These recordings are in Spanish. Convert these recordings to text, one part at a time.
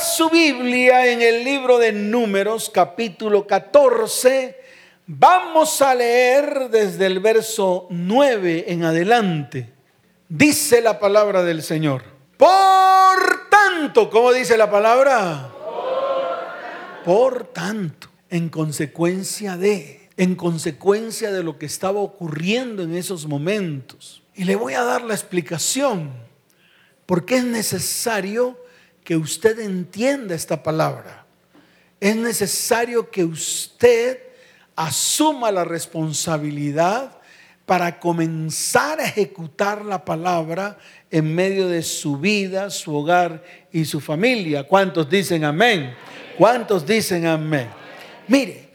su Biblia en el libro de Números, capítulo 14, vamos a leer desde el verso 9 en adelante. Dice la palabra del Señor. Por tanto, ¿cómo dice la palabra? Por tanto, en consecuencia de, en consecuencia de lo que estaba ocurriendo en esos momentos. Y le voy a dar la explicación, porque es necesario que usted entienda esta palabra. Es necesario que usted asuma la responsabilidad para comenzar a ejecutar la palabra en medio de su vida, su hogar y su familia. ¿Cuántos dicen amén? ¿Cuántos dicen amén? Mire,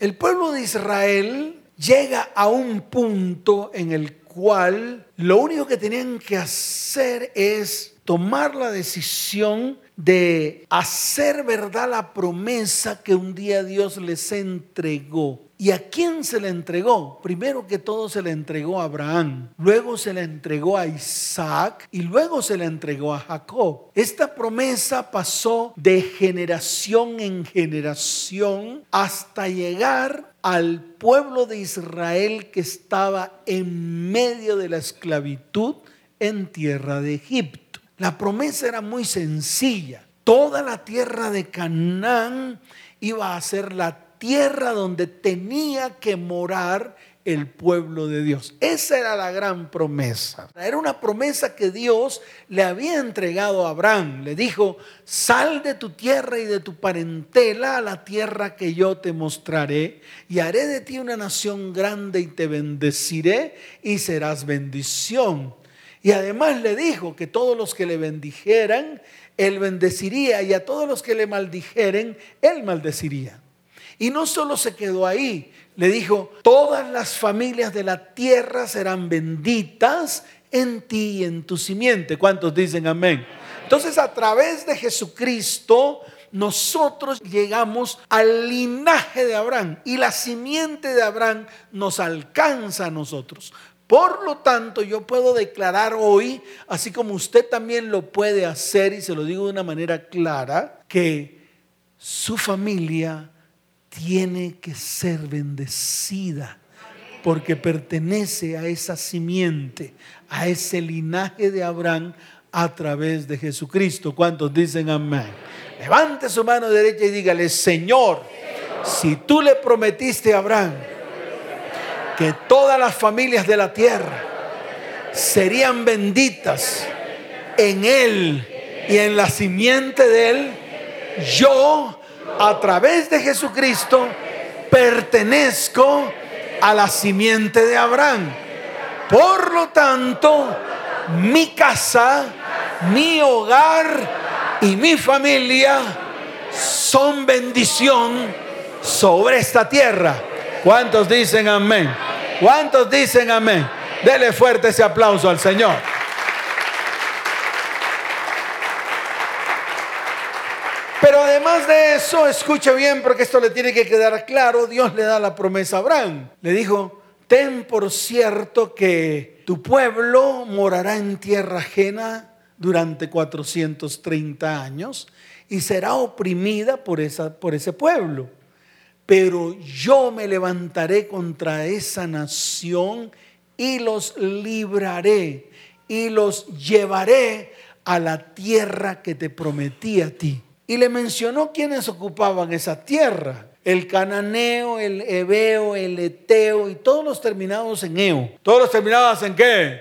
el pueblo de Israel llega a un punto en el cual lo único que tenían que hacer es tomar la decisión de hacer verdad la promesa que un día Dios les entregó. ¿Y a quién se le entregó? Primero que todo se le entregó a Abraham, luego se le entregó a Isaac y luego se le entregó a Jacob. Esta promesa pasó de generación en generación hasta llegar al pueblo de Israel que estaba en medio de la esclavitud en tierra de Egipto. La promesa era muy sencilla. Toda la tierra de Canaán iba a ser la tierra donde tenía que morar el pueblo de Dios. Esa era la gran promesa. Era una promesa que Dios le había entregado a Abraham. Le dijo, sal de tu tierra y de tu parentela a la tierra que yo te mostraré y haré de ti una nación grande y te bendeciré y serás bendición. Y además le dijo que todos los que le bendijeran, él bendeciría y a todos los que le maldijeren, él maldeciría. Y no solo se quedó ahí, le dijo, todas las familias de la tierra serán benditas en ti y en tu simiente. ¿Cuántos dicen amén? Entonces a través de Jesucristo nosotros llegamos al linaje de Abraham y la simiente de Abraham nos alcanza a nosotros. Por lo tanto, yo puedo declarar hoy, así como usted también lo puede hacer, y se lo digo de una manera clara, que su familia tiene que ser bendecida porque pertenece a esa simiente, a ese linaje de Abraham a través de Jesucristo. ¿Cuántos dicen amén? Levante su mano derecha y dígale, Señor, si tú le prometiste a Abraham, que todas las familias de la tierra serían benditas en Él y en la simiente de Él, yo a través de Jesucristo pertenezco a la simiente de Abraham. Por lo tanto, mi casa, mi hogar y mi familia son bendición sobre esta tierra. ¿Cuántos dicen amén? ¿Cuántos dicen amén? Dele fuerte ese aplauso al Señor. Pero además de eso, escuche bien porque esto le tiene que quedar claro, Dios le da la promesa a Abraham. Le dijo, ten por cierto que tu pueblo morará en tierra ajena durante 430 años y será oprimida por, esa, por ese pueblo pero yo me levantaré contra esa nación y los libraré y los llevaré a la tierra que te prometí a ti. Y le mencionó quienes ocupaban esa tierra. El cananeo, el hebeo, el eteo y todos los terminados en eo. ¿Todos los terminados en qué?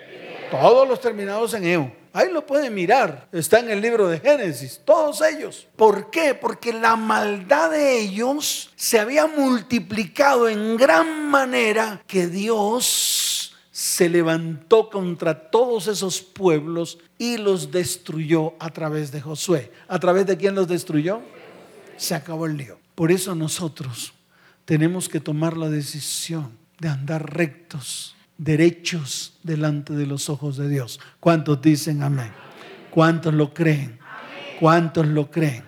Todos los terminados en eo. Ahí lo pueden mirar. Está en el libro de Génesis. Todos ellos. ¿Por qué? Porque la maldad de ellos se había multiplicado en gran manera que Dios se levantó contra todos esos pueblos y los destruyó a través de Josué. ¿A través de quién los destruyó? Se acabó el lío. Por eso nosotros tenemos que tomar la decisión de andar rectos derechos delante de los ojos de Dios. ¿Cuántos dicen amén? ¿Cuántos lo creen? ¿Cuántos lo creen?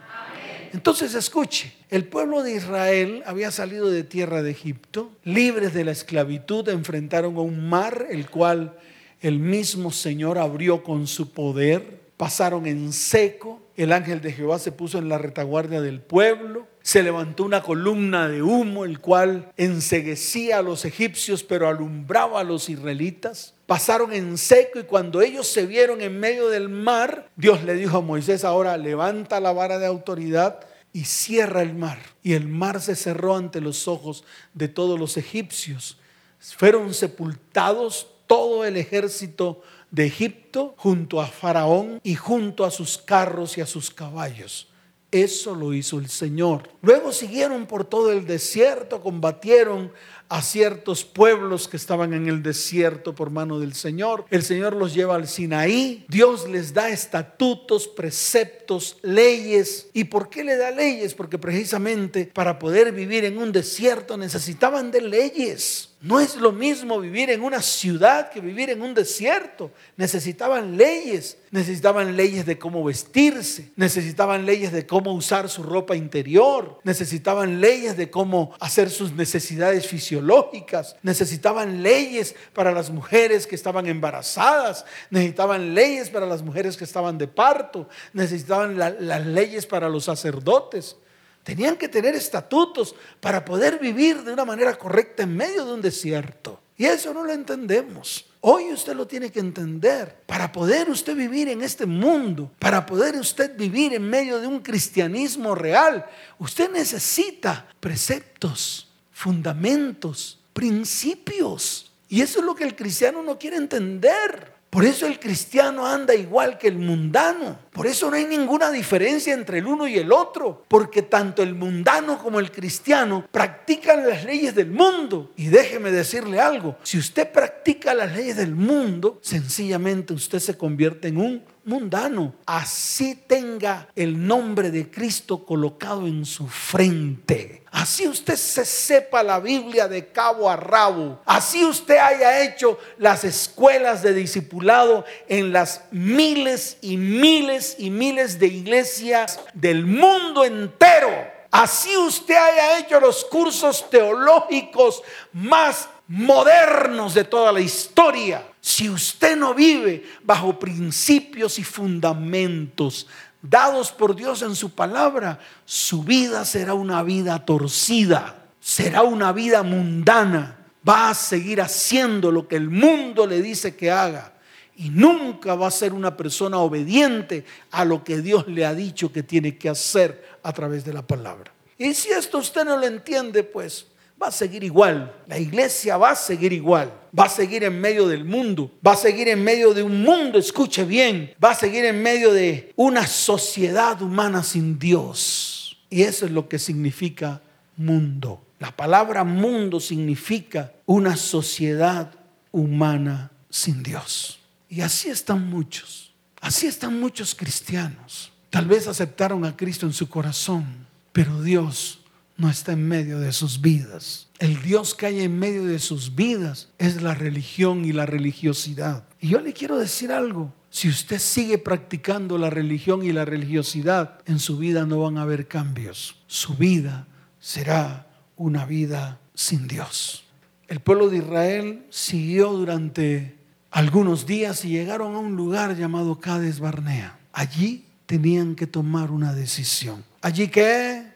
Entonces escuche, el pueblo de Israel había salido de tierra de Egipto, libres de la esclavitud, enfrentaron a un mar, el cual el mismo Señor abrió con su poder, pasaron en seco, el ángel de Jehová se puso en la retaguardia del pueblo, se levantó una columna de humo, el cual enseguecía a los egipcios, pero alumbraba a los israelitas. Pasaron en seco y cuando ellos se vieron en medio del mar, Dios le dijo a Moisés, ahora levanta la vara de autoridad y cierra el mar. Y el mar se cerró ante los ojos de todos los egipcios. Fueron sepultados todo el ejército de Egipto junto a Faraón y junto a sus carros y a sus caballos. Eso lo hizo el Señor. Luego siguieron por todo el desierto, combatieron a ciertos pueblos que estaban en el desierto por mano del Señor. El Señor los lleva al Sinaí. Dios les da estatutos, preceptos, leyes. ¿Y por qué le da leyes? Porque precisamente para poder vivir en un desierto necesitaban de leyes. No es lo mismo vivir en una ciudad que vivir en un desierto. Necesitaban leyes, necesitaban leyes de cómo vestirse, necesitaban leyes de cómo usar su ropa interior, necesitaban leyes de cómo hacer sus necesidades fisiológicas, necesitaban leyes para las mujeres que estaban embarazadas, necesitaban leyes para las mujeres que estaban de parto, necesitaban las leyes para los sacerdotes. Tenían que tener estatutos para poder vivir de una manera correcta en medio de un desierto. Y eso no lo entendemos. Hoy usted lo tiene que entender. Para poder usted vivir en este mundo, para poder usted vivir en medio de un cristianismo real, usted necesita preceptos, fundamentos, principios. Y eso es lo que el cristiano no quiere entender. Por eso el cristiano anda igual que el mundano. Por eso no hay ninguna diferencia entre el uno y el otro. Porque tanto el mundano como el cristiano practican las leyes del mundo. Y déjeme decirle algo. Si usted practica las leyes del mundo, sencillamente usted se convierte en un mundano. Así tenga el nombre de Cristo colocado en su frente. Así usted se sepa la Biblia de cabo a rabo. Así usted haya hecho las escuelas de discipulado en las miles y miles y miles de iglesias del mundo entero. Así usted haya hecho los cursos teológicos más modernos de toda la historia. Si usted no vive bajo principios y fundamentos dados por Dios en su palabra, su vida será una vida torcida, será una vida mundana. Va a seguir haciendo lo que el mundo le dice que haga y nunca va a ser una persona obediente a lo que Dios le ha dicho que tiene que hacer a través de la palabra. Y si esto usted no lo entiende, pues va a seguir igual. La iglesia va a seguir igual. Va a seguir en medio del mundo. Va a seguir en medio de un mundo, escuche bien. Va a seguir en medio de una sociedad humana sin Dios. Y eso es lo que significa mundo. La palabra mundo significa una sociedad humana sin Dios. Y así están muchos. Así están muchos cristianos. Tal vez aceptaron a Cristo en su corazón, pero Dios no está en medio de sus vidas. El Dios que hay en medio de sus vidas es la religión y la religiosidad. Y yo le quiero decir algo. Si usted sigue practicando la religión y la religiosidad, en su vida no van a haber cambios. Su vida será una vida sin Dios. El pueblo de Israel siguió durante algunos días y llegaron a un lugar llamado Cades Barnea. Allí tenían que tomar una decisión. ¿Allí qué?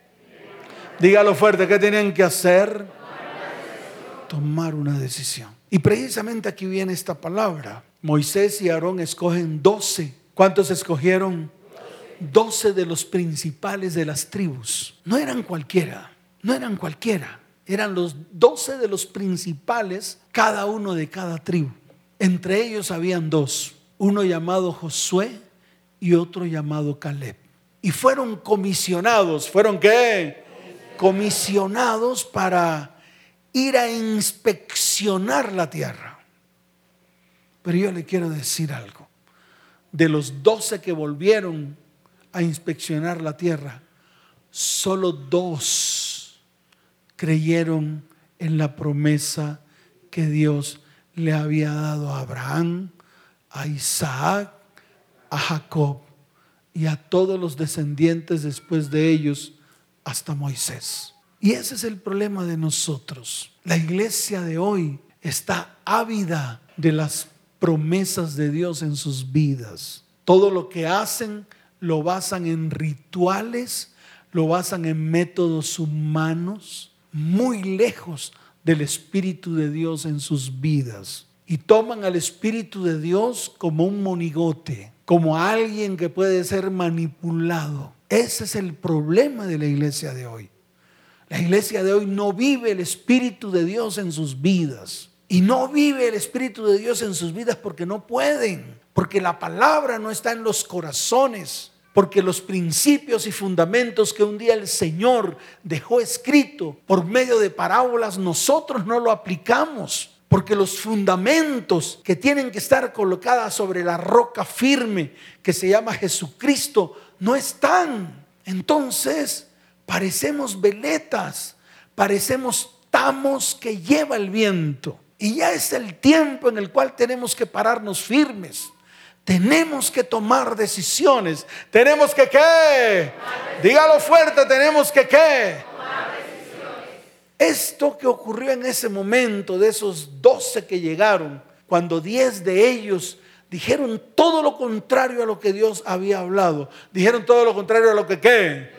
Dígalo fuerte, ¿qué tenían que hacer? Tomar una decisión. Y precisamente aquí viene esta palabra. Moisés y Aarón escogen doce. ¿Cuántos escogieron? Doce de los principales de las tribus. No eran cualquiera, no eran cualquiera. Eran los doce de los principales, cada uno de cada tribu. Entre ellos habían dos, uno llamado Josué y otro llamado Caleb. Y fueron comisionados, ¿fueron qué? Comisionados para ir a inspeccionar la tierra. Pero yo le quiero decir algo. De los doce que volvieron a inspeccionar la tierra, solo dos creyeron en la promesa que Dios le había dado a Abraham, a Isaac, a Jacob y a todos los descendientes después de ellos hasta Moisés. Y ese es el problema de nosotros. La iglesia de hoy está ávida de las promesas de Dios en sus vidas. Todo lo que hacen lo basan en rituales, lo basan en métodos humanos, muy lejos del Espíritu de Dios en sus vidas. Y toman al Espíritu de Dios como un monigote, como alguien que puede ser manipulado. Ese es el problema de la iglesia de hoy. La iglesia de hoy no vive el Espíritu de Dios en sus vidas. Y no vive el Espíritu de Dios en sus vidas porque no pueden, porque la palabra no está en los corazones, porque los principios y fundamentos que un día el Señor dejó escrito por medio de parábolas, nosotros no lo aplicamos. Porque los fundamentos que tienen que estar colocadas sobre la roca firme que se llama Jesucristo no están. Entonces, parecemos veletas, parecemos tamos que lleva el viento. Y ya es el tiempo en el cual tenemos que pararnos firmes. Tenemos que tomar decisiones. Tenemos que qué. Dígalo fuerte, tenemos que qué. Esto que ocurrió en ese momento de esos doce que llegaron, cuando diez de ellos dijeron todo lo contrario a lo que Dios había hablado. Dijeron todo lo contrario a lo que qué.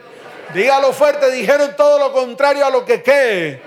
Dígalo fuerte, dijeron todo lo contrario a lo que qué.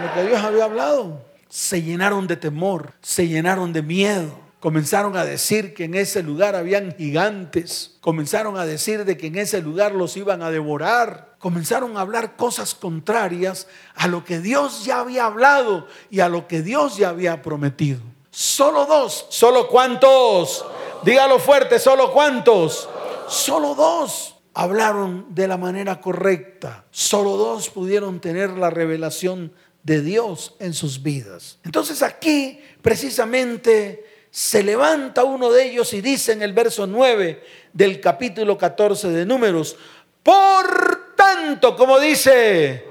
Lo que Dios había hablado se llenaron de temor, se llenaron de miedo. Comenzaron a decir que en ese lugar habían gigantes. Comenzaron a decir de que en ese lugar los iban a devorar. Comenzaron a hablar cosas contrarias a lo que Dios ya había hablado y a lo que Dios ya había prometido. Solo dos. ¿Solo cuántos? Dígalo fuerte, ¿solo cuántos? Solo dos hablaron de la manera correcta. Solo dos pudieron tener la revelación de Dios en sus vidas. Entonces aquí precisamente se levanta uno de ellos y dice en el verso 9 del capítulo 14 de números, por tanto, como dice,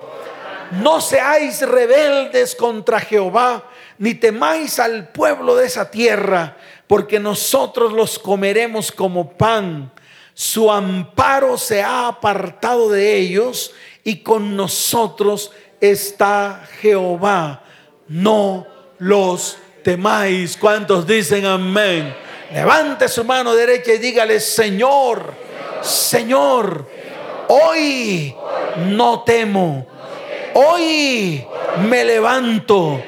no seáis rebeldes contra Jehová, ni temáis al pueblo de esa tierra, porque nosotros los comeremos como pan. Su amparo se ha apartado de ellos y con nosotros está Jehová. No los temáis. ¿Cuántos dicen amén? Levante su mano derecha y dígale, Señor, Señor, hoy no temo. Hoy me levanto.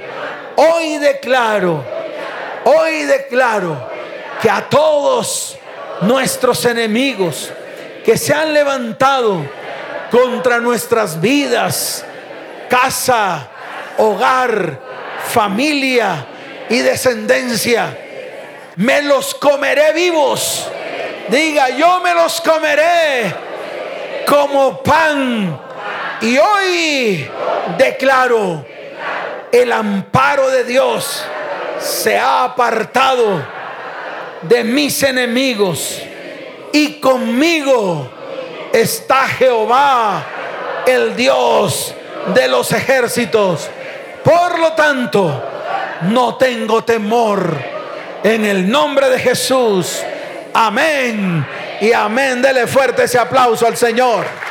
Hoy declaro, hoy declaro que a todos nuestros enemigos que se han levantado contra nuestras vidas, casa, hogar, familia y descendencia. Me los comeré vivos. Diga, yo me los comeré como pan. Y hoy declaro, el amparo de Dios se ha apartado de mis enemigos. Y conmigo está Jehová, el Dios de los ejércitos. Por lo tanto, no tengo temor. En el nombre de Jesús. Amén. Y amén. Dele fuerte ese aplauso al Señor.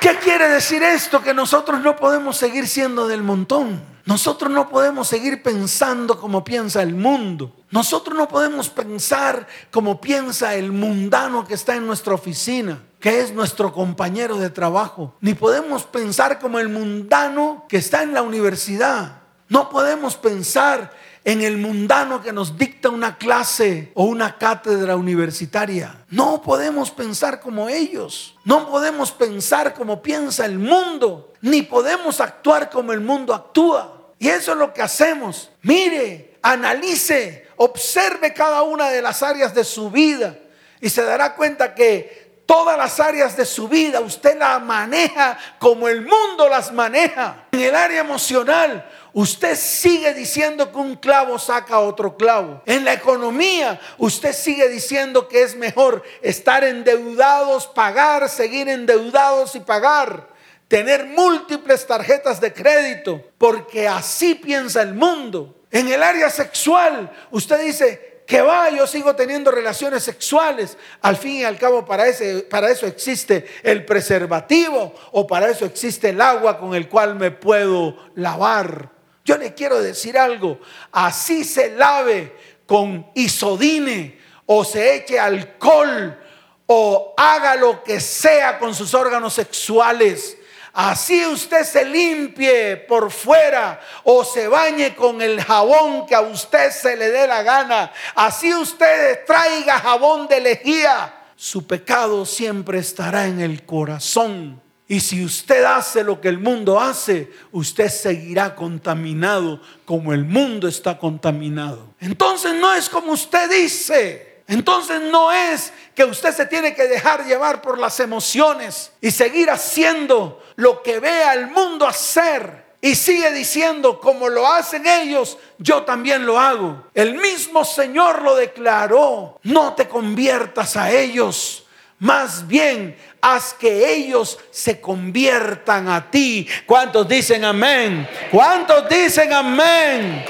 ¿Qué quiere decir esto? Que nosotros no podemos seguir siendo del montón. Nosotros no podemos seguir pensando como piensa el mundo. Nosotros no podemos pensar como piensa el mundano que está en nuestra oficina, que es nuestro compañero de trabajo. Ni podemos pensar como el mundano que está en la universidad. No podemos pensar en el mundano que nos dicta una clase o una cátedra universitaria. No podemos pensar como ellos. No podemos pensar como piensa el mundo. Ni podemos actuar como el mundo actúa. Y eso es lo que hacemos. Mire, analice, observe cada una de las áreas de su vida y se dará cuenta que todas las áreas de su vida usted las maneja como el mundo las maneja. En el área emocional, usted sigue diciendo que un clavo saca otro clavo. En la economía, usted sigue diciendo que es mejor estar endeudados, pagar, seguir endeudados y pagar tener múltiples tarjetas de crédito, porque así piensa el mundo. En el área sexual, usted dice, que va, yo sigo teniendo relaciones sexuales. Al fin y al cabo, para, ese, para eso existe el preservativo o para eso existe el agua con el cual me puedo lavar. Yo le quiero decir algo, así se lave con isodine o se eche alcohol o haga lo que sea con sus órganos sexuales. Así usted se limpie por fuera o se bañe con el jabón que a usted se le dé la gana. Así usted traiga jabón de lejía. Su pecado siempre estará en el corazón. Y si usted hace lo que el mundo hace, usted seguirá contaminado como el mundo está contaminado. Entonces no es como usted dice. Entonces no es que usted se tiene que dejar llevar por las emociones y seguir haciendo lo que vea el mundo hacer. Y sigue diciendo, como lo hacen ellos, yo también lo hago. El mismo Señor lo declaró, no te conviertas a ellos, más bien haz que ellos se conviertan a ti. ¿Cuántos dicen amén? ¿Cuántos dicen amén?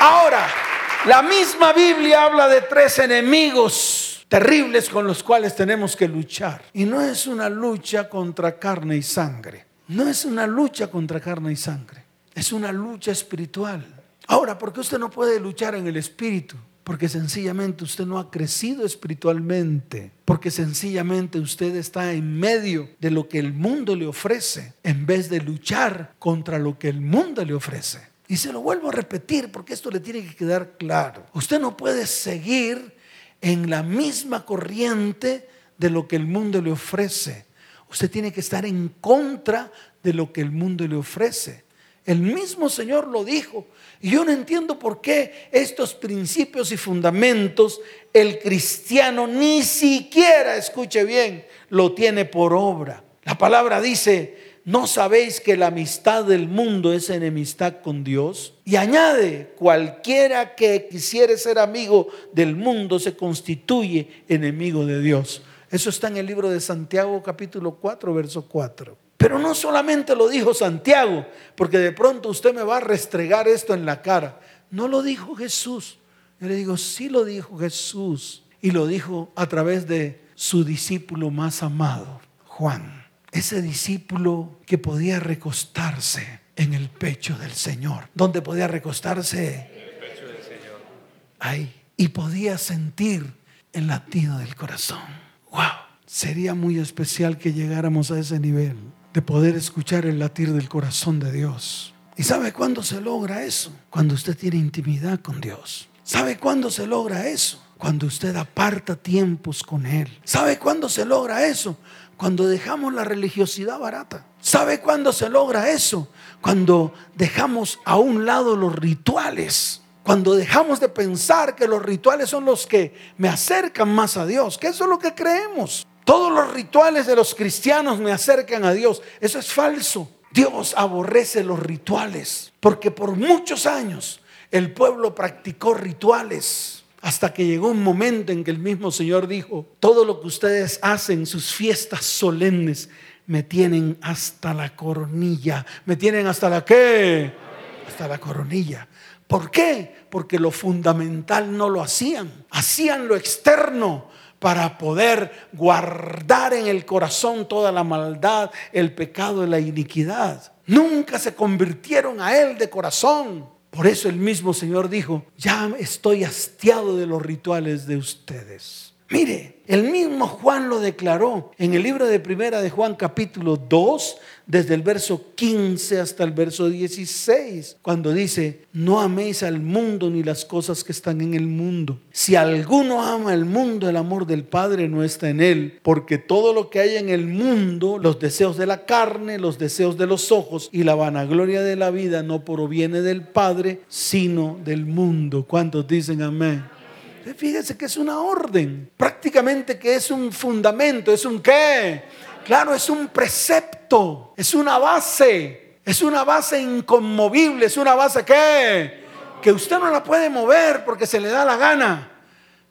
Ahora, la misma Biblia habla de tres enemigos terribles con los cuales tenemos que luchar. Y no es una lucha contra carne y sangre. No es una lucha contra carne y sangre. Es una lucha espiritual. Ahora, ¿por qué usted no puede luchar en el espíritu? Porque sencillamente usted no ha crecido espiritualmente. Porque sencillamente usted está en medio de lo que el mundo le ofrece en vez de luchar contra lo que el mundo le ofrece. Y se lo vuelvo a repetir porque esto le tiene que quedar claro. Usted no puede seguir en la misma corriente de lo que el mundo le ofrece. Usted tiene que estar en contra de lo que el mundo le ofrece. El mismo Señor lo dijo. Y yo no entiendo por qué estos principios y fundamentos el cristiano ni siquiera, escuche bien, lo tiene por obra. La palabra dice, ¿no sabéis que la amistad del mundo es enemistad con Dios? Y añade, cualquiera que quisiere ser amigo del mundo se constituye enemigo de Dios. Eso está en el libro de Santiago capítulo 4, verso 4. Pero no solamente lo dijo Santiago, porque de pronto usted me va a restregar esto en la cara. No lo dijo Jesús. Yo le digo, sí lo dijo Jesús. Y lo dijo a través de su discípulo más amado, Juan ese discípulo que podía recostarse en el pecho del Señor. ¿Dónde podía recostarse? En el pecho del Señor. Ahí. Y podía sentir el latido del corazón. ¡Wow! Sería muy especial que llegáramos a ese nivel de poder escuchar el latir del corazón de Dios. ¿Y sabe cuándo se logra eso? Cuando usted tiene intimidad con Dios. ¿Sabe cuándo se logra eso? Cuando usted aparta tiempos con Él. ¿Sabe cuándo se logra eso? Cuando dejamos la religiosidad barata. ¿Sabe cuándo se logra eso? Cuando dejamos a un lado los rituales. Cuando dejamos de pensar que los rituales son los que me acercan más a Dios. Que eso es lo que creemos. Todos los rituales de los cristianos me acercan a Dios. Eso es falso. Dios aborrece los rituales. Porque por muchos años el pueblo practicó rituales hasta que llegó un momento en que el mismo Señor dijo, todo lo que ustedes hacen, sus fiestas solemnes, me tienen hasta la coronilla. ¿Me tienen hasta la qué? Hasta la coronilla. ¿Por qué? Porque lo fundamental no lo hacían. Hacían lo externo para poder guardar en el corazón toda la maldad, el pecado y la iniquidad. Nunca se convirtieron a Él de corazón. Por eso el mismo Señor dijo, ya estoy hastiado de los rituales de ustedes. Mire, el mismo Juan lo declaró en el libro de Primera de Juan capítulo 2, desde el verso 15 hasta el verso 16, cuando dice, no améis al mundo ni las cosas que están en el mundo. Si alguno ama el mundo, el amor del Padre no está en él, porque todo lo que hay en el mundo, los deseos de la carne, los deseos de los ojos y la vanagloria de la vida no proviene del Padre, sino del mundo. ¿Cuántos dicen amén? Fíjese que es una orden, prácticamente que es un fundamento, es un qué. Claro, es un precepto, es una base, es una base inconmovible, es una base que que usted no la puede mover porque se le da la gana,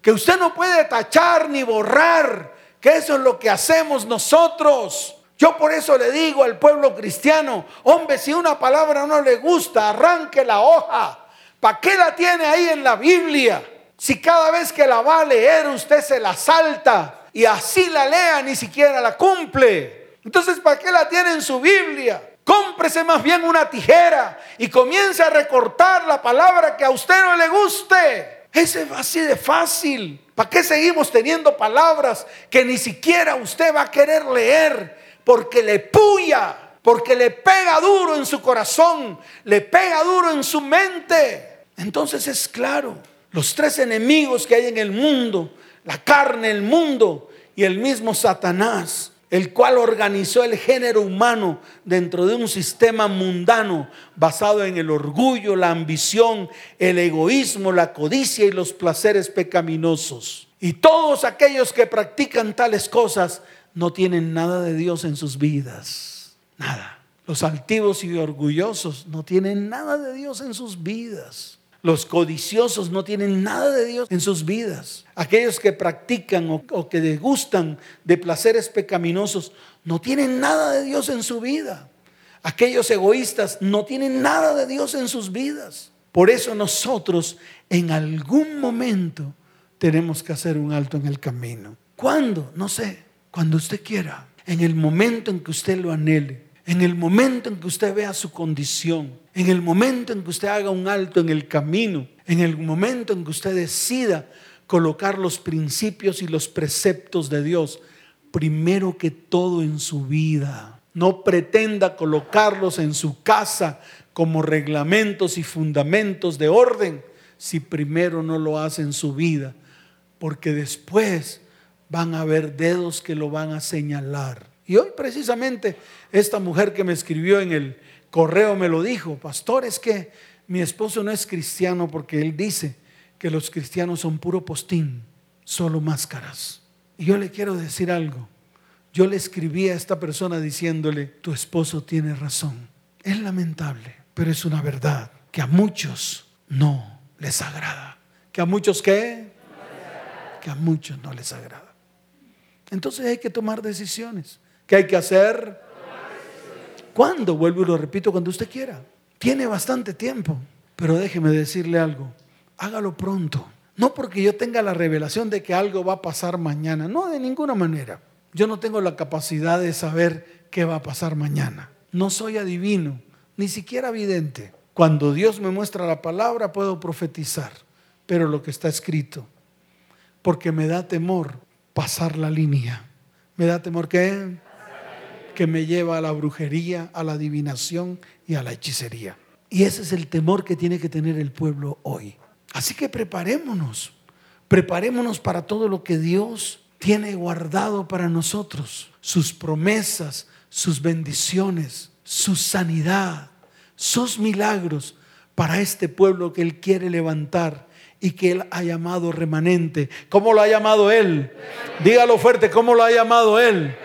que usted no puede tachar ni borrar, que eso es lo que hacemos nosotros. Yo por eso le digo al pueblo cristiano, hombre, si una palabra no le gusta, arranque la hoja. ¿Para qué la tiene ahí en la Biblia? Si cada vez que la va a leer usted se la salta y así la lea ni siquiera la cumple. Entonces, ¿para qué la tiene en su Biblia? Cómprese más bien una tijera y comience a recortar la palabra que a usted no le guste. Es así de fácil. ¿Para qué seguimos teniendo palabras que ni siquiera usted va a querer leer? Porque le puya, porque le pega duro en su corazón, le pega duro en su mente. Entonces es claro, los tres enemigos que hay en el mundo, la carne, el mundo y el mismo Satanás, el cual organizó el género humano dentro de un sistema mundano basado en el orgullo, la ambición, el egoísmo, la codicia y los placeres pecaminosos. Y todos aquellos que practican tales cosas no tienen nada de Dios en sus vidas. Nada. Los altivos y orgullosos no tienen nada de Dios en sus vidas. Los codiciosos no tienen nada de Dios en sus vidas. Aquellos que practican o, que degustan de placeres pecaminosos no tienen nada de Dios en su vida. Aquellos egoístas no tienen nada de Dios en sus vidas. Por eso nosotros en algún momento tenemos que hacer un alto en el camino. ¿Cuándo? No sé. Cuando usted quiera. En el momento en que usted lo anhele en el momento en que usted vea su condición, en el momento en que usted haga un alto en el camino, en el momento en que usted decida colocar los principios y los preceptos de Dios primero que todo en su vida. No pretenda colocarlos en su casa como reglamentos y fundamentos de orden si primero no lo hace en su vida, porque después van a haber dedos que lo van a señalar. Y hoy precisamente esta mujer que me escribió en el correo me lo dijo, pastor, es que mi esposo no es cristiano porque él dice que los cristianos son puro postín, solo máscaras. Y yo le quiero decir algo. Yo le escribí a esta persona diciéndole, tu esposo tiene razón. Es lamentable, pero es una verdad que a muchos no les agrada. ¿Que a muchos qué? Que a muchos no les agrada. Entonces hay que tomar decisiones. ¿Qué hay que hacer? ¿Cuándo? Vuelvo y lo repito, cuando usted quiera. Tiene bastante tiempo. Pero déjeme decirle algo. Hágalo pronto. No porque yo tenga la revelación de que algo va a pasar mañana. No, de ninguna manera. Yo no tengo la capacidad de saber qué va a pasar mañana. No soy adivino, ni siquiera vidente. Cuando Dios me muestra la palabra puedo profetizar, pero lo que está escrito, porque me da temor pasar la línea. Me da temor que que me lleva a la brujería, a la adivinación y a la hechicería. Y ese es el temor que tiene que tener el pueblo hoy. Así que preparémonos, preparémonos para todo lo que Dios tiene guardado para nosotros, sus promesas, sus bendiciones, su sanidad, sus milagros para este pueblo que Él quiere levantar y que Él ha llamado remanente. ¿Cómo lo ha llamado Él? Dígalo fuerte, ¿cómo lo ha llamado Él?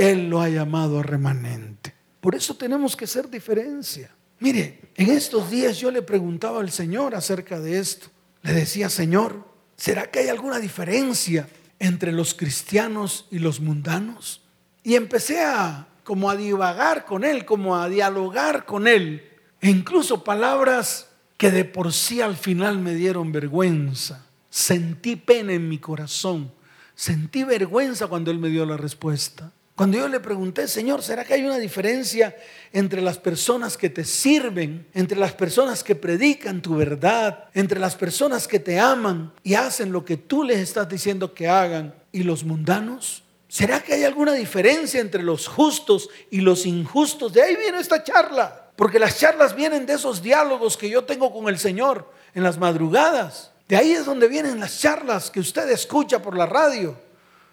Él lo ha llamado remanente. Por eso tenemos que ser diferencia. Mire, en estos días yo le preguntaba al Señor acerca de esto. Le decía, Señor, ¿será que hay alguna diferencia entre los cristianos y los mundanos? Y empecé a como a divagar con él, como a dialogar con él. E incluso palabras que de por sí al final me dieron vergüenza. Sentí pena en mi corazón. Sentí vergüenza cuando él me dio la respuesta. Cuando yo le pregunté, Señor, ¿será que hay una diferencia entre las personas que te sirven, entre las personas que predican tu verdad, entre las personas que te aman y hacen lo que tú les estás diciendo que hagan y los mundanos? ¿Será que hay alguna diferencia entre los justos y los injustos? De ahí viene esta charla, porque las charlas vienen de esos diálogos que yo tengo con el Señor en las madrugadas. De ahí es donde vienen las charlas que usted escucha por la radio.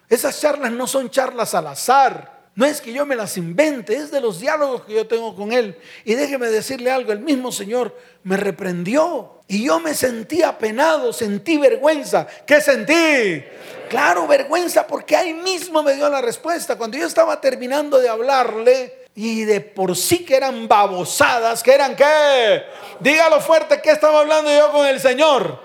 Esas charlas no son charlas al azar. No es que yo me las invente, es de los diálogos que yo tengo con Él. Y déjeme decirle algo, el mismo Señor me reprendió y yo me sentí apenado, sentí vergüenza. ¿Qué sentí? Claro, vergüenza porque ahí mismo me dio la respuesta. Cuando yo estaba terminando de hablarle y de por sí que eran babosadas, que eran qué? Dígalo fuerte que estaba hablando yo con el Señor.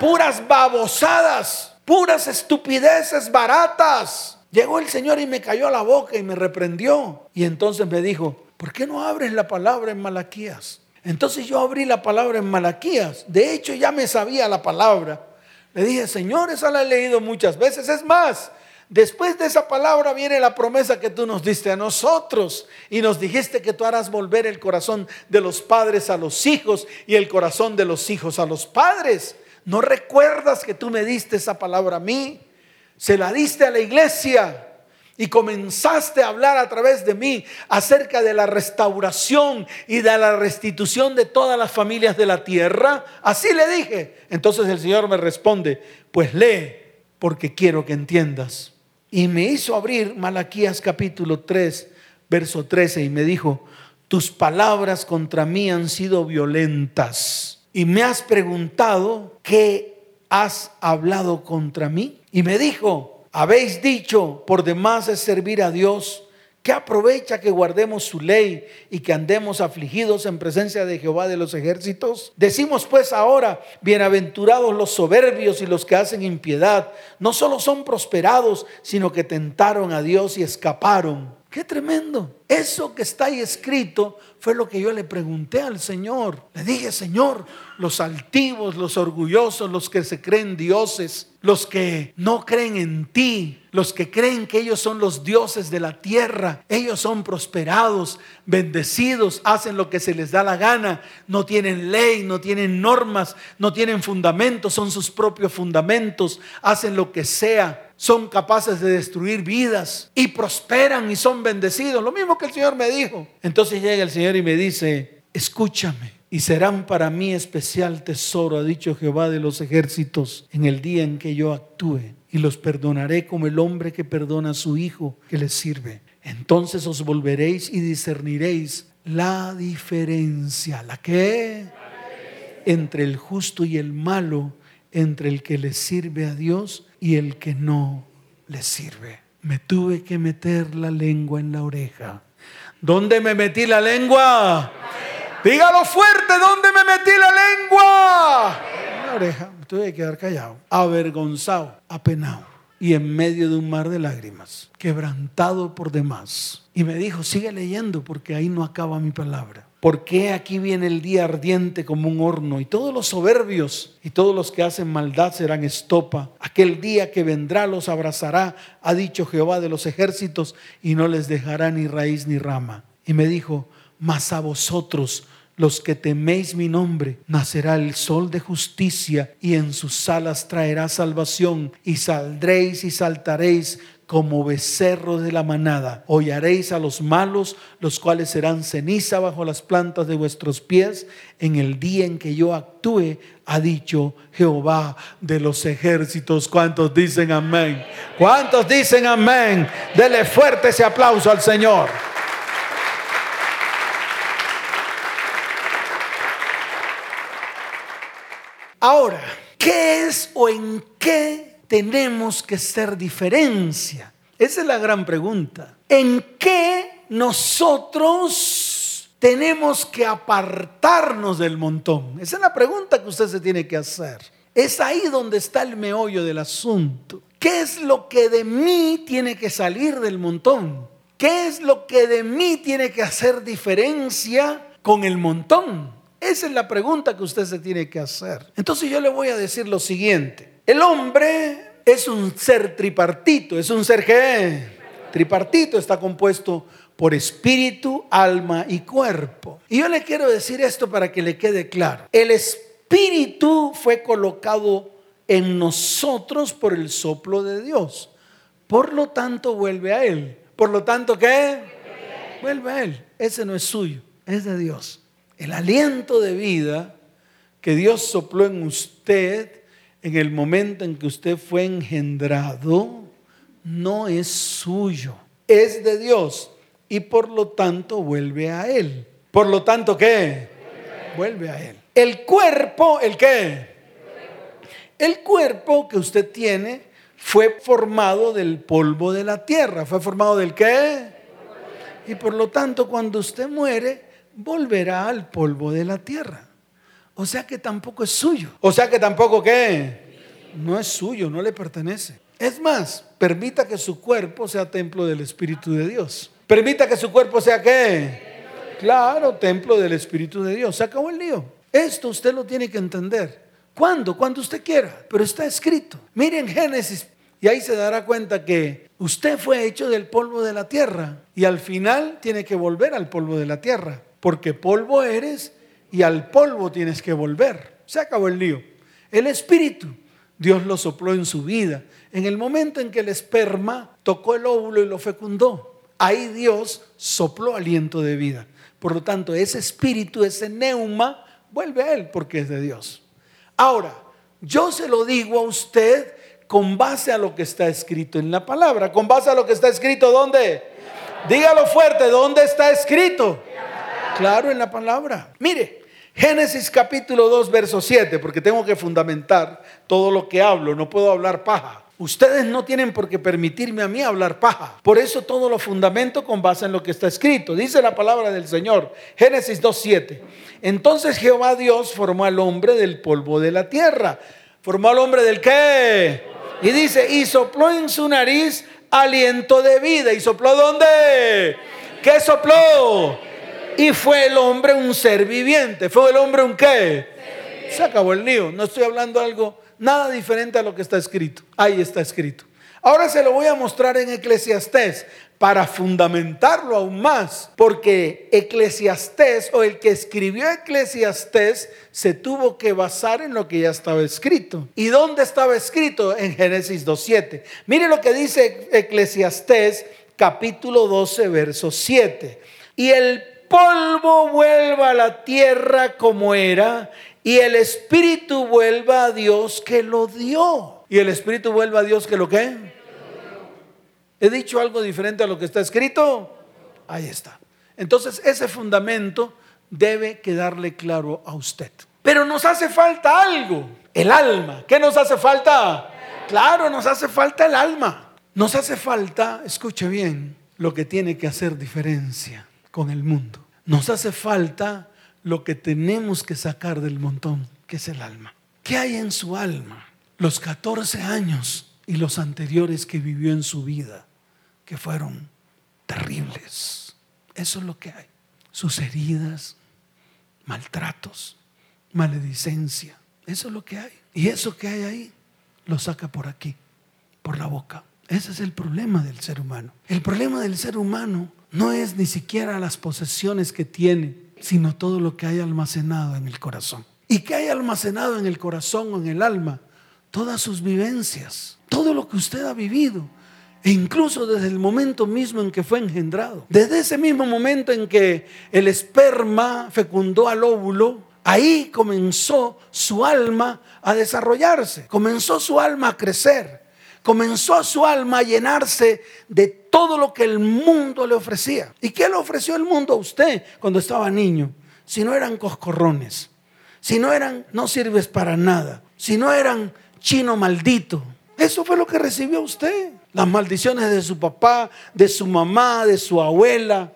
Puras babosadas puras estupideces baratas. Llegó el Señor y me cayó a la boca y me reprendió. Y entonces me dijo, ¿por qué no abres la palabra en Malaquías? Entonces yo abrí la palabra en Malaquías. De hecho ya me sabía la palabra. Le dije, Señor, esa la he leído muchas veces. Es más, Después de esa palabra viene la promesa que tú nos diste a nosotros y nos dijiste que tú harás volver el corazón de los padres a los hijos y el corazón de los hijos a los padres. ¿No recuerdas que tú me diste esa palabra a mí? Se la diste a la iglesia y comenzaste a hablar a través de mí acerca de la restauración y de la restitución de todas las familias de la tierra. Así le dije. Entonces el Señor me responde, pues lee porque quiero que entiendas. Y me hizo abrir Malaquías capítulo 3, verso 13, y me dijo, tus palabras contra mí han sido violentas. Y me has preguntado, ¿qué has hablado contra mí? Y me dijo, habéis dicho, por demás es servir a Dios ¿Qué aprovecha que guardemos su ley y que andemos afligidos en presencia de Jehová de los ejércitos? Decimos pues ahora, bienaventurados los soberbios y los que hacen impiedad, no solo son prosperados, sino que tentaron a Dios y escaparon. Qué tremendo. Eso que está ahí escrito fue lo que yo le pregunté al Señor. Le dije, Señor, los altivos, los orgullosos, los que se creen dioses, los que no creen en ti, los que creen que ellos son los dioses de la tierra, ellos son prosperados, bendecidos, hacen lo que se les da la gana, no tienen ley, no tienen normas, no tienen fundamentos, son sus propios fundamentos, hacen lo que sea son capaces de destruir vidas y prosperan y son bendecidos. Lo mismo el Señor me dijo. Entonces llega el Señor y me dice, escúchame. Y serán para mí especial tesoro, ha dicho Jehová de los ejércitos, en el día en que yo actúe. Y los perdonaré como el hombre que perdona a su hijo que le sirve. Entonces os volveréis y discerniréis la diferencia. ¿La qué? Entre el justo y el malo, entre el que le sirve a Dios y el que no le sirve. Me tuve que meter la lengua en la oreja. ¿Dónde me metí la lengua? Dígalo fuerte, ¿dónde me metí la lengua? En la oreja. Me tuve que quedar callado, avergonzado, apenado y en medio de un mar de lágrimas, quebrantado por demás. Y me dijo, sigue leyendo porque ahí no acaba mi palabra. Porque aquí viene el día ardiente como un horno y todos los soberbios y todos los que hacen maldad serán estopa. Aquel día que vendrá los abrazará, ha dicho Jehová de los ejércitos, y no les dejará ni raíz ni rama. Y me dijo, mas a vosotros los que teméis mi nombre, nacerá el sol de justicia y en sus alas traerá salvación y saldréis y saltaréis como becerros de la manada. Hollaréis a los malos, los cuales serán ceniza bajo las plantas de vuestros pies en el día en que yo actúe, ha dicho Jehová de los ejércitos. ¿Cuántos dicen amén? ¿Cuántos dicen amén? Dele fuerte ese aplauso al Señor. Ahora, ¿qué es o en qué tenemos que ser diferencia? Esa es la gran pregunta. ¿En qué nosotros tenemos que apartarnos del montón? Esa es la pregunta que usted se tiene que hacer. Es ahí donde está el meollo del asunto. ¿Qué es lo que de mí tiene que salir del montón? ¿Qué es lo que de mí tiene que hacer diferencia con el montón? Esa es la pregunta que usted se tiene que hacer. Entonces yo le voy a decir lo siguiente. El hombre es un ser tripartito, es un ser que tripartito está compuesto por espíritu, alma y cuerpo. Y yo le quiero decir esto para que le quede claro. El espíritu fue colocado en nosotros por el soplo de Dios. Por lo tanto, vuelve a Él. Por lo tanto, ¿qué? Vuelve a Él. Ese no es suyo, es de Dios. El aliento de vida que Dios sopló en usted en el momento en que usted fue engendrado, no es suyo, es de Dios y por lo tanto vuelve a Él. Por lo tanto, ¿qué? Vuelve a Él. El cuerpo, ¿el qué? El cuerpo que usted tiene fue formado del polvo de la tierra. ¿Fue formado del qué? Y por lo tanto, cuando usted muere, volverá al polvo de la tierra. O sea que tampoco es suyo. O sea que tampoco qué? No es suyo, no le pertenece. Es más, permita que su cuerpo sea templo del Espíritu de Dios. Permita que su cuerpo sea qué? Claro, templo del Espíritu de Dios. Se acabó el lío. Esto usted lo tiene que entender. ¿Cuándo? Cuando usted quiera. Pero está escrito. Miren Génesis Y ahí se dará cuenta que usted fue hecho del polvo de la tierra y al final tiene que volver al polvo de la tierra, porque polvo eres y al polvo tienes que volver. Se acabó el lío. El espíritu, Dios lo sopló en su vida. En el momento en que el esperma tocó el óvulo y lo fecundó, ahí Dios sopló aliento de vida. Por lo tanto, ese espíritu, ese neuma, vuelve a él porque es de Dios. Ahora, yo se lo digo a usted con base a lo que está escrito en la palabra. Con base a lo que está escrito, ¿dónde? Dígalo fuerte, ¿dónde está escrito? Claro, en la palabra. Mire, Génesis capítulo 2, verso 7, porque tengo que fundamentar todo lo que hablo, no puedo hablar paja. Ustedes no tienen por qué permitirme a mí hablar paja. Por eso todo lo fundamento con base en lo que está escrito. Dice la palabra del Señor, Génesis 2.7. Entonces Jehová Dios formó al hombre del polvo de la tierra. ¿Formó al hombre del qué? Y dice, y sopló en su nariz aliento de vida. ¿Y sopló dónde? ¿Qué sopló? Y fue el hombre un ser viviente. ¿Fue el hombre un qué? Se acabó el lío. No estoy hablando algo nada diferente a lo que está escrito. Ahí está escrito. Ahora se lo voy a mostrar en Eclesiastés para fundamentarlo aún más, porque Eclesiastés o el que escribió Eclesiastés se tuvo que basar en lo que ya estaba escrito. ¿Y dónde estaba escrito? En Génesis 2.7. Mire lo que dice Eclesiastés capítulo 12, verso 7. Y el polvo vuelva a la tierra como era, y el espíritu vuelva a Dios que lo dio. Y el espíritu vuelva a Dios que lo que ¿He dicho algo diferente a lo que está escrito? Ahí está. Entonces ese fundamento debe quedarle claro a usted. Pero nos hace falta algo, el alma. ¿Qué nos hace falta? Claro, nos hace falta el alma. Nos hace falta, escuche bien, lo que tiene que hacer diferencia con el mundo. Nos hace falta lo que tenemos que sacar del montón, que es el alma. ¿Qué hay en su alma? Los 14 años y los anteriores que vivió en su vida que fueron terribles. Eso es lo que hay. Sus heridas, maltratos, maledicencia. Eso es lo que hay. Y eso que hay ahí lo saca por aquí, por la boca. Ese es el problema del ser humano. El problema del ser humano no es ni siquiera las posesiones que tiene, sino todo lo que hay almacenado en el corazón. ¿Y que hay almacenado en el corazón o en el alma? Todas sus vivencias, todo lo que usted ha vivido, e incluso desde el momento mismo en que fue engendrado. Desde ese mismo momento en que el esperma fecundó al óvulo, ahí comenzó su alma a desarrollarse, comenzó su alma a crecer, comenzó su alma a llenarse de todo lo que el mundo le ofrecía. ¿Y qué le ofreció el mundo a usted cuando estaba niño? Si no eran coscorrones, si no eran no sirves para nada, si no eran chino maldito. Eso fue lo que recibió usted las maldiciones de su papá, de su mamá, de su abuela,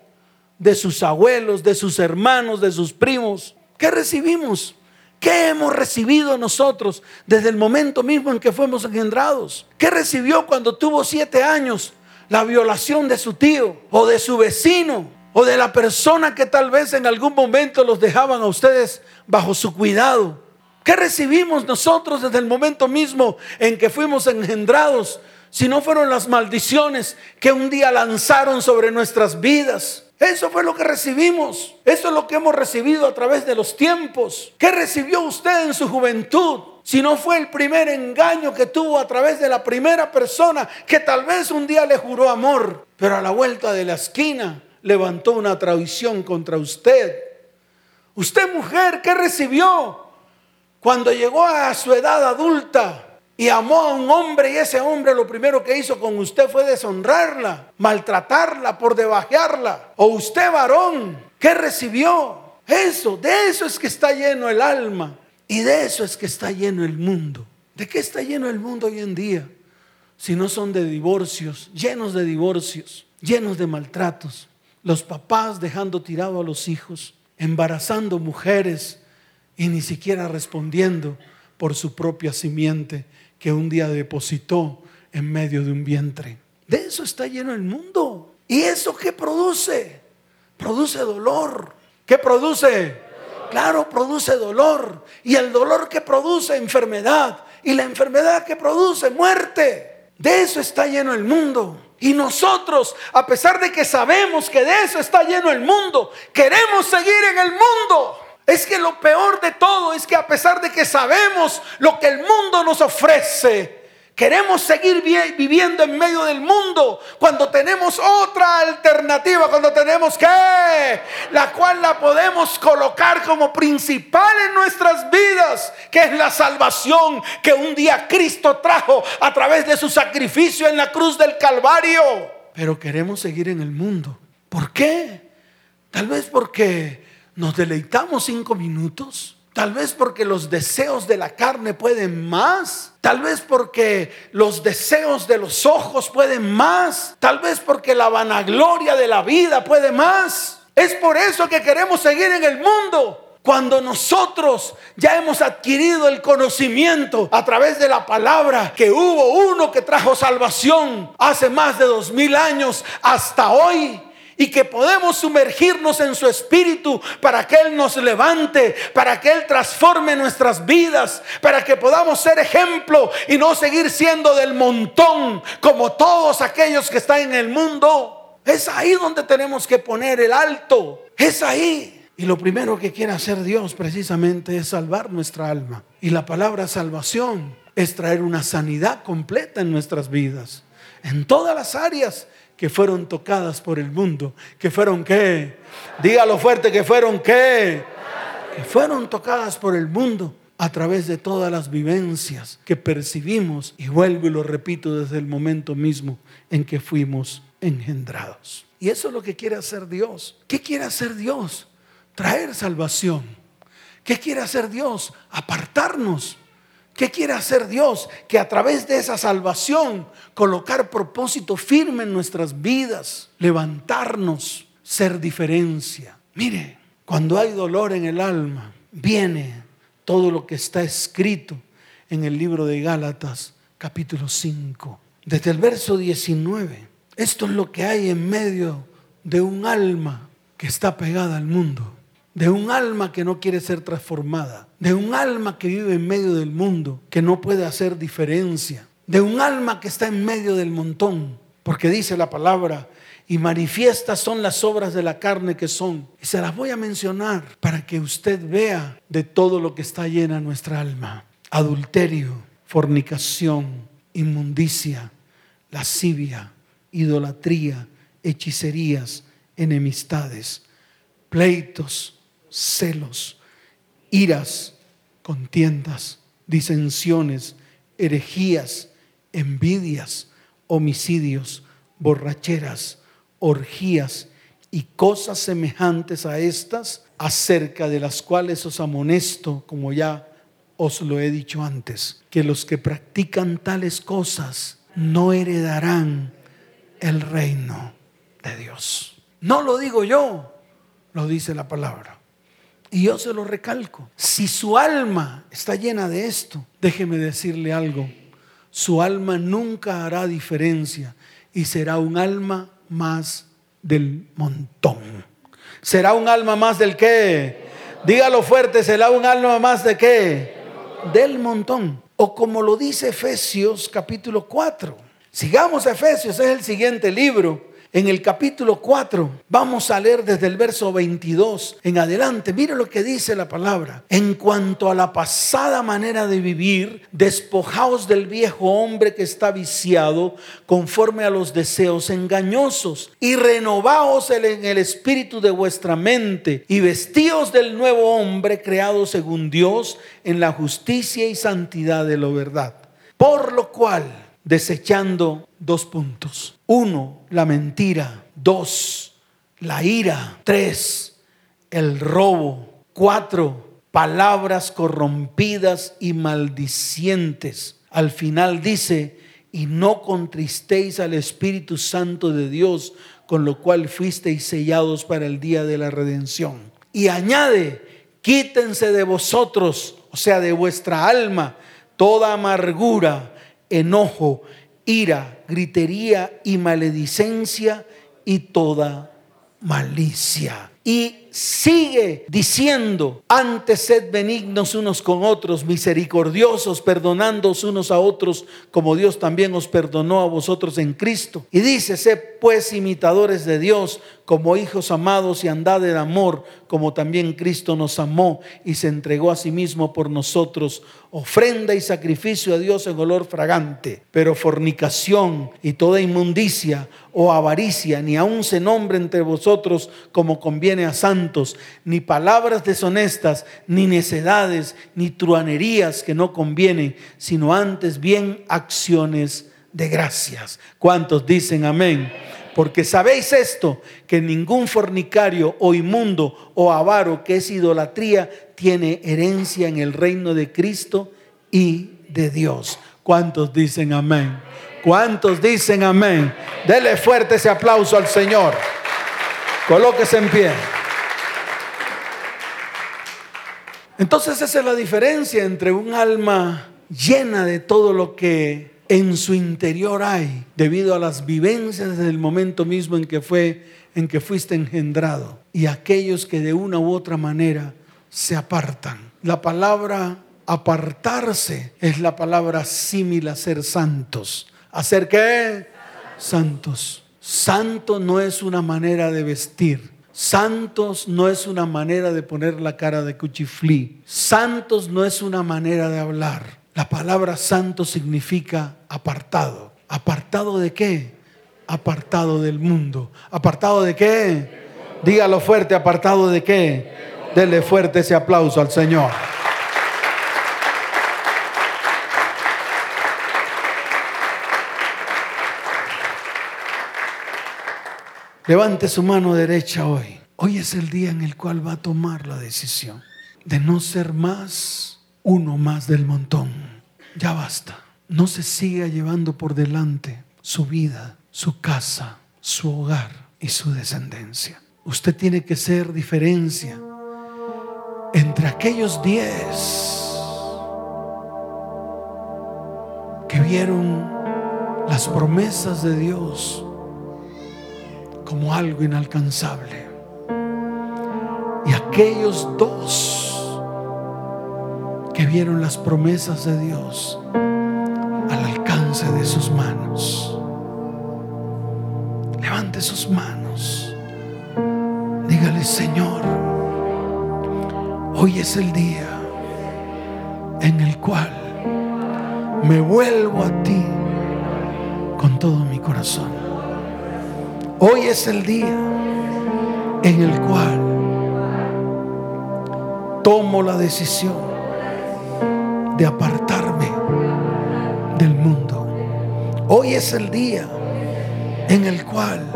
de sus abuelos, de sus hermanos, de sus primos. ¿Qué recibimos? ¿Qué hemos recibido nosotros desde el momento mismo en que fuimos engendrados? ¿Qué recibió cuando tuvo siete años? La violación de su tío o de su vecino o de la persona que tal vez en algún momento los dejaban a ustedes bajo su cuidado. ¿Qué recibimos nosotros desde el momento mismo en que fuimos engendrados? si no fueron las maldiciones que un día lanzaron sobre nuestras vidas. Eso fue lo que recibimos. Eso es lo que hemos recibido a través de los tiempos. ¿Qué recibió usted en su juventud? Si no fue el primer engaño que tuvo a través de la primera persona que tal vez un día le juró amor, pero a la vuelta de la esquina levantó una traición contra usted. Usted mujer, ¿qué recibió? Cuando llegó a su edad adulta, y amó a un hombre y ese hombre lo primero que hizo con usted fue deshonrarla, maltratarla, por debajearla. O usted varón, ¿qué recibió? Eso, de eso es que está lleno el alma y de eso es que está lleno el mundo. ¿De qué está lleno el mundo hoy en día? Si no son de divorcios, llenos de divorcios, llenos de maltratos. Los papás dejando tirado a los hijos, embarazando mujeres y ni siquiera respondiendo por su propia simiente que un día depositó en medio de un vientre. De eso está lleno el mundo. ¿Y eso qué produce? Produce dolor. ¿Qué produce? Claro, produce dolor. Y el dolor que produce enfermedad. Y la enfermedad que produce muerte. De eso está lleno el mundo. Y nosotros, a pesar de que sabemos que de eso está lleno el mundo, queremos seguir en el mundo. Es que lo peor de todo es que a pesar de que sabemos lo que el mundo nos ofrece, Queremos seguir viviendo en medio del mundo cuando tenemos otra alternativa, cuando tenemos que, la cual la podemos colocar como principal en nuestras vidas, que es la salvación que un día Cristo trajo a través de su sacrificio en la cruz del Calvario. Pero queremos seguir en el mundo. ¿Por qué? Tal vez porque nos deleitamos cinco minutos Tal vez porque los deseos de la carne pueden más. Tal vez porque los deseos de los ojos pueden más. Tal vez porque la vanagloria de la vida puede más. Es por eso que queremos seguir en el mundo. Cuando nosotros ya hemos adquirido el conocimiento a través de la palabra que hubo uno que trajo salvación hace más de dos mil años hasta hoy y que podemos sumergirnos en su espíritu para que Él nos levante, para que Él transforme nuestras vidas, para que podamos ser ejemplo y no seguir siendo del montón como todos aquellos que están en el mundo. Es ahí donde tenemos que poner el alto, es ahí. Y lo primero que quiere hacer Dios precisamente es salvar nuestra alma. Y la palabra salvación es traer una sanidad completa en nuestras vidas, en todas las áreas que fueron tocadas por el mundo, que fueron qué, dígalo fuerte, que fueron qué, que fueron tocadas por el mundo a través de todas las vivencias que percibimos, y vuelvo y lo repito desde el momento mismo en que fuimos engendrados. Y eso es lo que quiere hacer Dios. ¿Qué quiere hacer Dios? Traer salvación. ¿Qué quiere hacer Dios? Apartarnos ¿Qué quiere hacer Dios? Que a través de esa salvación colocar propósito firme en nuestras vidas, levantarnos, ser diferencia. Mire, cuando hay dolor en el alma, viene todo lo que está escrito en el libro de Gálatas capítulo 5. Desde el verso 19, esto es lo que hay en medio de un alma que está pegada al mundo de un alma que no quiere ser transformada, de un alma que vive en medio del mundo, que no puede hacer diferencia, de un alma que está en medio del montón, porque dice la palabra, y manifiestas son las obras de la carne que son. Y se las voy a mencionar para que usted vea de todo lo que está llena nuestra alma. Adulterio, fornicación, inmundicia, lascivia, idolatría, hechicerías, enemistades, pleitos, celos, iras, contiendas, disensiones, herejías, envidias, homicidios, borracheras, orgías y cosas semejantes a estas, acerca de las cuales os amonesto, como ya os lo he dicho antes, que los que practican tales cosas no heredarán el reino de Dios. No lo digo yo, lo dice la palabra. Y yo se lo recalco. Si su alma está llena de esto, déjeme decirle algo. Su alma nunca hará diferencia y será un alma más del montón. Será un alma más del qué. Dígalo fuerte, será un alma más de qué. Del montón. O como lo dice Efesios capítulo 4. Sigamos Efesios, es el siguiente libro en el capítulo 4, vamos a leer desde el verso 22 en adelante. Mire lo que dice la palabra. En cuanto a la pasada manera de vivir, despojaos del viejo hombre que está viciado conforme a los deseos engañosos y renovaos en el espíritu de vuestra mente y vestíos del nuevo hombre creado según Dios en la justicia y santidad de la verdad. Por lo cual, desechando dos puntos. Uno, la mentira. Dos, la ira. Tres, el robo. Cuatro, palabras corrompidas y maldicientes. Al final dice, y no contristéis al Espíritu Santo de Dios, con lo cual fuisteis sellados para el día de la redención. Y añade, quítense de vosotros, o sea, de vuestra alma, toda amargura, enojo, ira, gritería y maledicencia y toda malicia. Y sigue diciendo, antes sed benignos unos con otros, misericordiosos, perdonándoos unos a otros, como Dios también os perdonó a vosotros en Cristo. Y dice, sed pues imitadores de Dios como hijos amados y andad en amor, como también Cristo nos amó y se entregó a sí mismo por nosotros, ofrenda y sacrificio a Dios en olor fragante. Pero fornicación y toda inmundicia o avaricia, ni aun se nombre entre vosotros como conviene a santos, ni palabras deshonestas, ni necedades, ni truanerías que no convienen, sino antes bien acciones de gracias. ¿Cuántos dicen amén? Porque sabéis esto, que ningún fornicario o inmundo o avaro que es idolatría tiene herencia en el reino de Cristo y de Dios. ¿Cuántos dicen amén? ¿Cuántos dicen amén? Dele fuerte ese aplauso al Señor. Colóquese en pie. Entonces esa es la diferencia entre un alma llena de todo lo que en su interior hay, debido a las vivencias del momento mismo en que fue en que fuiste engendrado y aquellos que de una u otra manera se apartan. La palabra apartarse es la palabra símil a ser santos. ¿Hacer qué? Santos. Santo no es una manera de vestir. Santos no es una manera de poner la cara de cuchiflí. Santos no es una manera de hablar. La palabra santo significa apartado. ¿Apartado de qué? Apartado del mundo. ¿Apartado de qué? Dígalo fuerte, apartado de qué? Dele fuerte ese aplauso al Señor. Levante su mano derecha hoy. Hoy es el día en el cual va a tomar la decisión de no ser más uno más del montón. Ya basta. No se siga llevando por delante su vida, su casa, su hogar y su descendencia. Usted tiene que ser diferencia entre aquellos diez que vieron las promesas de Dios como algo inalcanzable y aquellos dos que vieron las promesas de Dios al alcance de sus manos. Levante sus manos. Dígale, Señor, hoy es el día en el cual me vuelvo a ti con todo mi corazón. Hoy es el día en el cual tomo la decisión de apartarme del mundo. Hoy es el día en el cual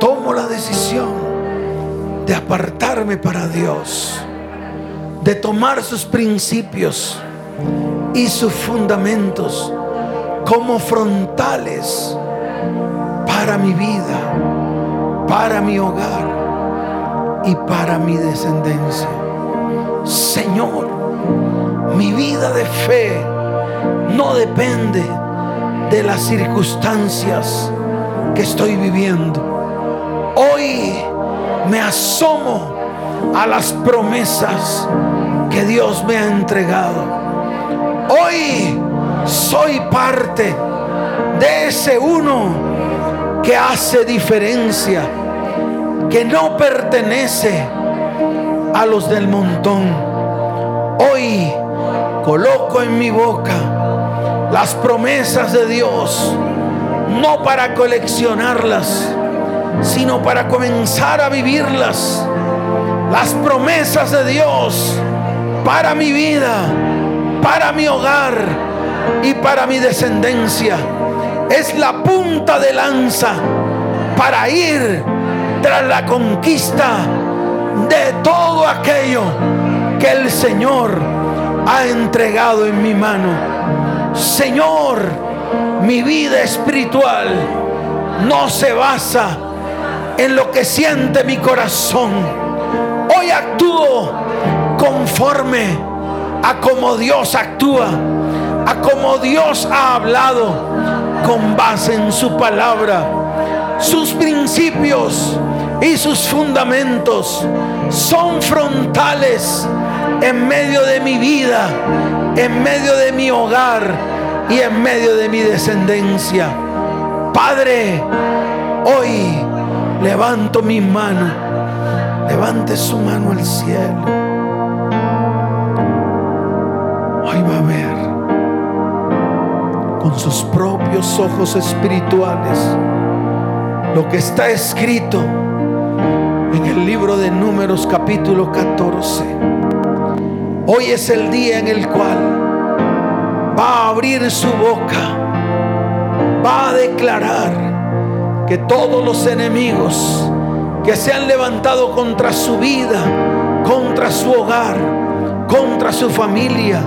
tomo la decisión de apartarme para Dios, de tomar sus principios y sus fundamentos como frontales para mi vida, para mi hogar y para mi descendencia. Señor, mi vida de fe no depende de las circunstancias que estoy viviendo. Hoy me asomo a las promesas que Dios me ha entregado. Hoy soy parte de ese uno que hace diferencia, que no pertenece a los del montón. Hoy coloco en mi boca las promesas de Dios, no para coleccionarlas, sino para comenzar a vivirlas. Las promesas de Dios para mi vida, para mi hogar y para mi descendencia. Es la punta de lanza para ir tras la conquista de todo aquello que el Señor ha entregado en mi mano. Señor, mi vida espiritual no se basa en lo que siente mi corazón. Hoy actúo conforme a como Dios actúa, a como Dios ha hablado con base en su palabra. Sus principios y sus fundamentos son frontales en medio de mi vida, en medio de mi hogar y en medio de mi descendencia. Padre, hoy levanto mi mano, levante su mano al cielo. Sus propios ojos espirituales lo que está escrito en el libro de Números capítulo 14. Hoy es el día en el cual va a abrir su boca, va a declarar que todos los enemigos que se han levantado contra su vida, contra su hogar, contra su familia,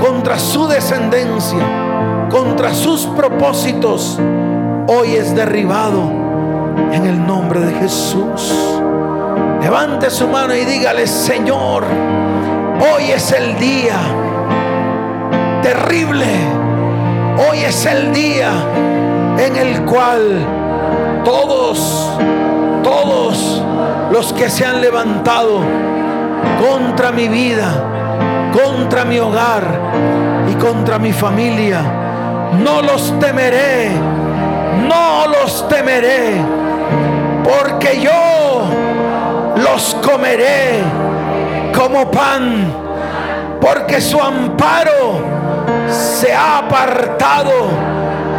contra su descendencia, contra sus propósitos, hoy es derribado en el nombre de Jesús. Levante su mano y dígale, Señor, hoy es el día terrible. Hoy es el día en el cual todos, todos los que se han levantado contra mi vida, contra mi hogar y contra mi familia, no los temeré, no los temeré porque yo los comeré como pan, porque su amparo se ha apartado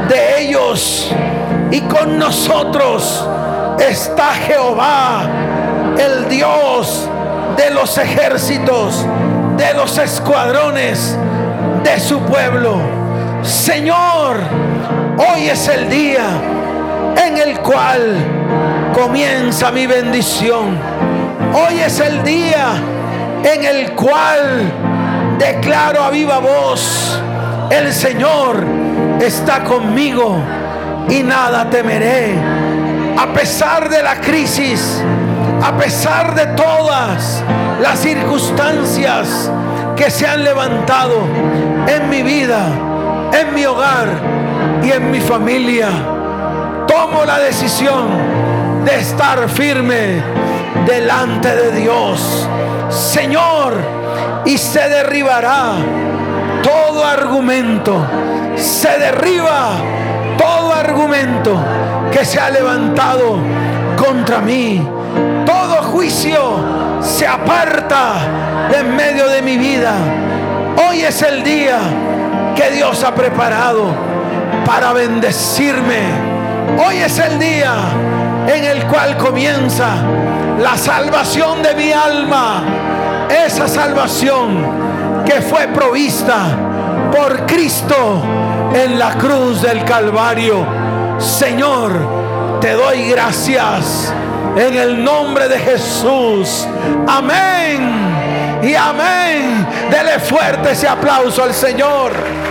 de ellos y con nosotros está Jehová, el Dios de los ejércitos, de los escuadrones de su pueblo. Señor, hoy es el día en el cual comienza mi bendición. Hoy es el día en el cual declaro a viva voz, el Señor está conmigo y nada temeré. A pesar de la crisis, a pesar de todas las circunstancias que se han levantado en mi vida, en mi hogar y en mi familia tomo la decisión de estar firme delante de Dios. Señor, y se derribará todo argumento, se derriba todo argumento que se ha levantado contra mí. Todo juicio se aparta de en medio de mi vida. Hoy es el día que Dios ha preparado para bendecirme Hoy es el día en el cual comienza la salvación de mi alma. Esa salvación que fue provista por Cristo en la cruz del Calvario. Señor, te doy gracias en el nombre de Jesús. Amén. Y amén. Dele fuerte ese aplauso al Señor.